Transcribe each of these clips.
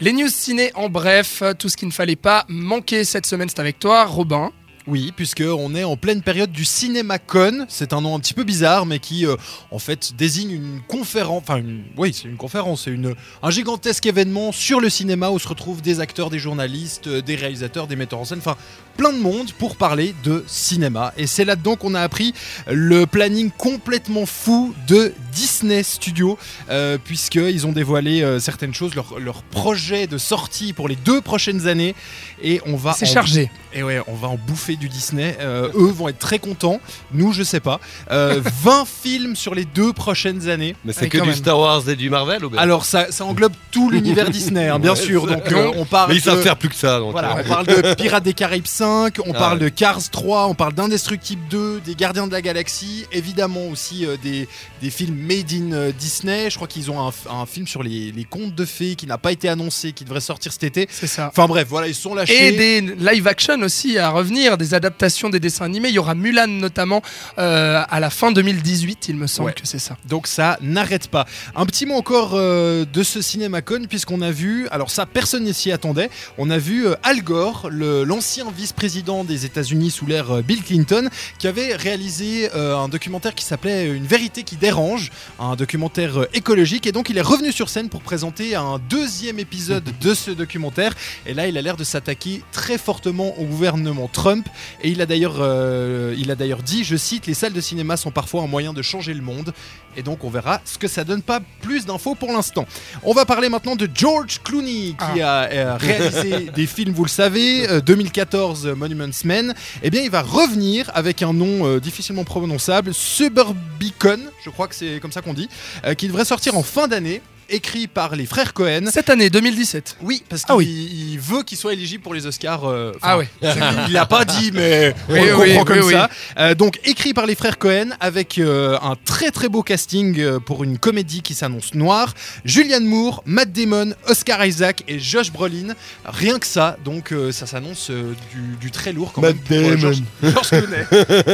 Les news ciné en bref, tout ce qu'il ne fallait pas manquer cette semaine, c'est avec toi, Robin. Oui, puisque on est en pleine période du CinémaCon. C'est un nom un petit peu bizarre, mais qui euh, en fait désigne une conférence. Enfin, oui, c'est une conférence, c'est une un gigantesque événement sur le cinéma où se retrouvent des acteurs, des journalistes, euh, des réalisateurs, des metteurs en scène, enfin plein de monde pour parler de cinéma. Et c'est là-dedans qu'on a appris le planning complètement fou de Disney Studios, euh, puisqu'ils ont dévoilé euh, certaines choses, leur, leur projet de sortie pour les deux prochaines années. Et on va C'est en chargé. et ouais, on va en bouffer du Disney. Euh, eux vont être très contents. Nous, je sais pas. Euh, 20 films sur les deux prochaines années. Mais c'est que du même. Star Wars et du Marvel ou bien? Alors, ça, ça englobe tout l'univers Disney, hein, bien Ouais, sûr. Donc, euh, on parle. Mais ils savent de- faire plus que ça. Donc, Voilà, euh, on parle de Pirates des Caraïbes 5, on Ah parle ouais. de Cars 3, on parle d'Indestructible 2, des Gardiens de la Galaxie, évidemment aussi euh, des, des films made in euh, Disney. Je crois qu'ils ont un, un film sur les, les contes de fées qui n'a pas été annoncé, qui devrait sortir cet été. C'est ça. Enfin bref, voilà, ils sont lâchés. Et des live action aussi à revenir, des adaptations des dessins animés. Il y aura Mulan notamment euh, à la fin 2018, il me semble Ouais. que c'est ça. Donc ça n'arrête pas. Un petit mot encore euh, de ce CinemaCon puisqu'on a vu, alors ça personne ne s'y attendait, on a vu euh, Al Gore, l'ancien vice-président des États-Unis sous l'ère Bill Clinton, qui avait réalisé un documentaire qui s'appelait Une vérité qui dérange, un documentaire euh, écologique et donc il est revenu sur scène pour présenter un deuxième épisode de ce documentaire et là il a l'air de s'attaquer très fortement au gouvernement Trump et il a d'ailleurs euh, il a d'ailleurs dit, je cite, les salles de cinéma sont parfois un moyen de changer le monde. Et donc on verra ce que ça donne. Pas plus d'infos pour l'instant. On va parler maintenant de George Clooney qui a euh, réalisé des films, vous le savez, euh, 2014 euh, Monuments Men. Eh bien il va revenir avec un nom difficilement prononçable, Suburbicon, je crois que c'est comme ça qu'on dit, euh, qui devrait sortir en fin d'année, écrit par les frères Cohen. Cette année, 2017. Oui, parce qu'il Ah oui. il veut qu'il soit éligible pour les Oscars. euh, Ah oui. il l'a pas dit, mais on Oui, le oui, comprend comme oui. ça. Euh, donc écrit par les frères Cohen avec euh, un très très beau casting pour une comédie qui s'annonce noire. Julianne Moore, Matt Damon, Oscar Isaac et Josh Brolin. Rien que ça, donc euh, ça s'annonce euh, du, du très lourd quand Matt même. Damon. George, George Clooney.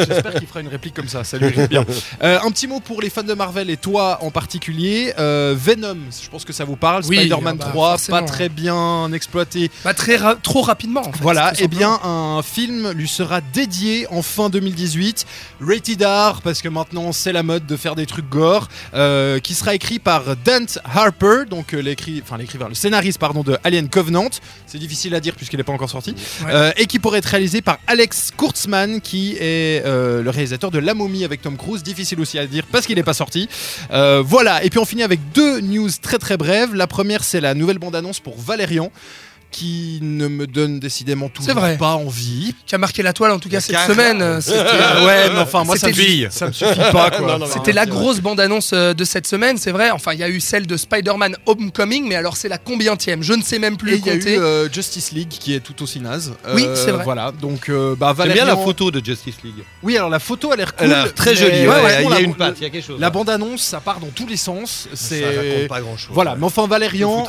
J'espère qu'il fera une réplique comme ça, ça lui irait bien. Euh, un petit mot pour les fans de Marvel et toi en particulier. Euh, Venom, je pense que ça vous parle. Oui, Spider-Man ah bah, 3, forcément. pas très bien exploité. Pas très ra- trop rapidement. En fait, Voilà, et bien simplement. un film lui sera dédié en fin 2018, rated R parce que maintenant c'est la mode de faire des trucs gore, euh, qui sera écrit par Dante Harper, donc euh, l'écri- enfin l'écrivain, le scénariste pardon de Alien Covenant, c'est difficile à dire puisqu'il n'est pas encore sorti, Ouais. euh, et qui pourrait être réalisé par Alex Kurtzman qui est euh, le réalisateur de La Momie avec Tom Cruise, difficile aussi à dire parce qu'il n'est pas sorti. Voilà, et puis on finit avec deux news très très brèves. La première c'est la nouvelle bande-annonce pour Valérian qui ne me donne décidément toujours vrai. pas envie. Qui a marqué la toile en tout cas cette semaine. euh, C'était ouais, mais enfin moi ça me, ça me suffit pas C'était la grosse bande-annonce euh, de cette semaine, c'est vrai. Enfin, il y a eu celle de Spider-Man Homecoming, mais alors c'est la combientième Je ne sais même plus Et il y a compter. eu euh, Justice League qui est tout aussi naze. Oui, Euh, c'est vrai. Voilà, donc euh, bah J'aime bien la photo de Justice League. Oui, alors la photo elle a l'air cool. Elle a l'air très jolie. Ouais, ouais, ouais, il y la- a une patte, il y a quelque chose. La bande-annonce, ça part dans tous les sens. Ça raconte C'est pas grand chose. voilà, mais enfin Valérian,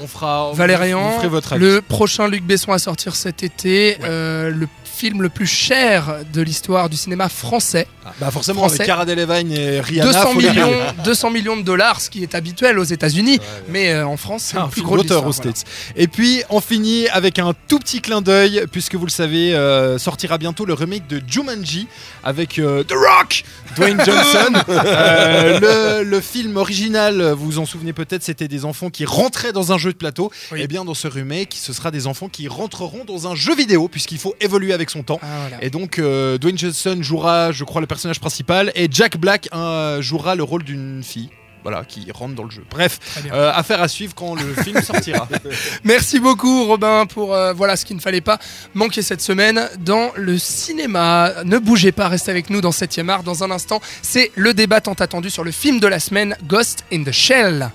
on fera. vous Valérian, ferez votre avis. Le prochain Luc Besson à sortir cet été, euh, le film le plus cher de l'histoire du cinéma français. Bah forcément français. avec Cara Delevingne et Rihanna. 200 faut les millions, regarder. 200 millions de dollars, ce qui est habituel aux États-Unis, Ouais, ouais. mais euh, en France, c'est un le plus gros de d'auteur aux States. Et puis on finit avec un tout petit clin d'œil, puisque vous le savez, euh, sortira bientôt le remake de Jumanji avec euh, The Rock, Dwayne Johnson. Le, le film original, vous vous en souvenez peut-être, c'était des enfants qui rentraient dans un jeu de plateau. Oui. Et bien dans ce remake, ce sera des enfants qui rentreront dans un jeu vidéo, puisqu'il faut évoluer avec son temps. Ah, voilà. Et donc euh, Dwayne Johnson jouera, je crois, le personnage principal, et Jack Black euh, jouera le rôle d'une fille. Voilà, qui rentre dans le jeu. Bref, euh, affaire à suivre quand le film sortira. Merci beaucoup Robin pour euh, voilà ce qu'il ne fallait pas manquer cette semaine dans le cinéma. Ne bougez pas, restez avec nous dans 7e art. Dans un instant, c'est le débat tant attendu sur le film de la semaine Ghost in the Shell.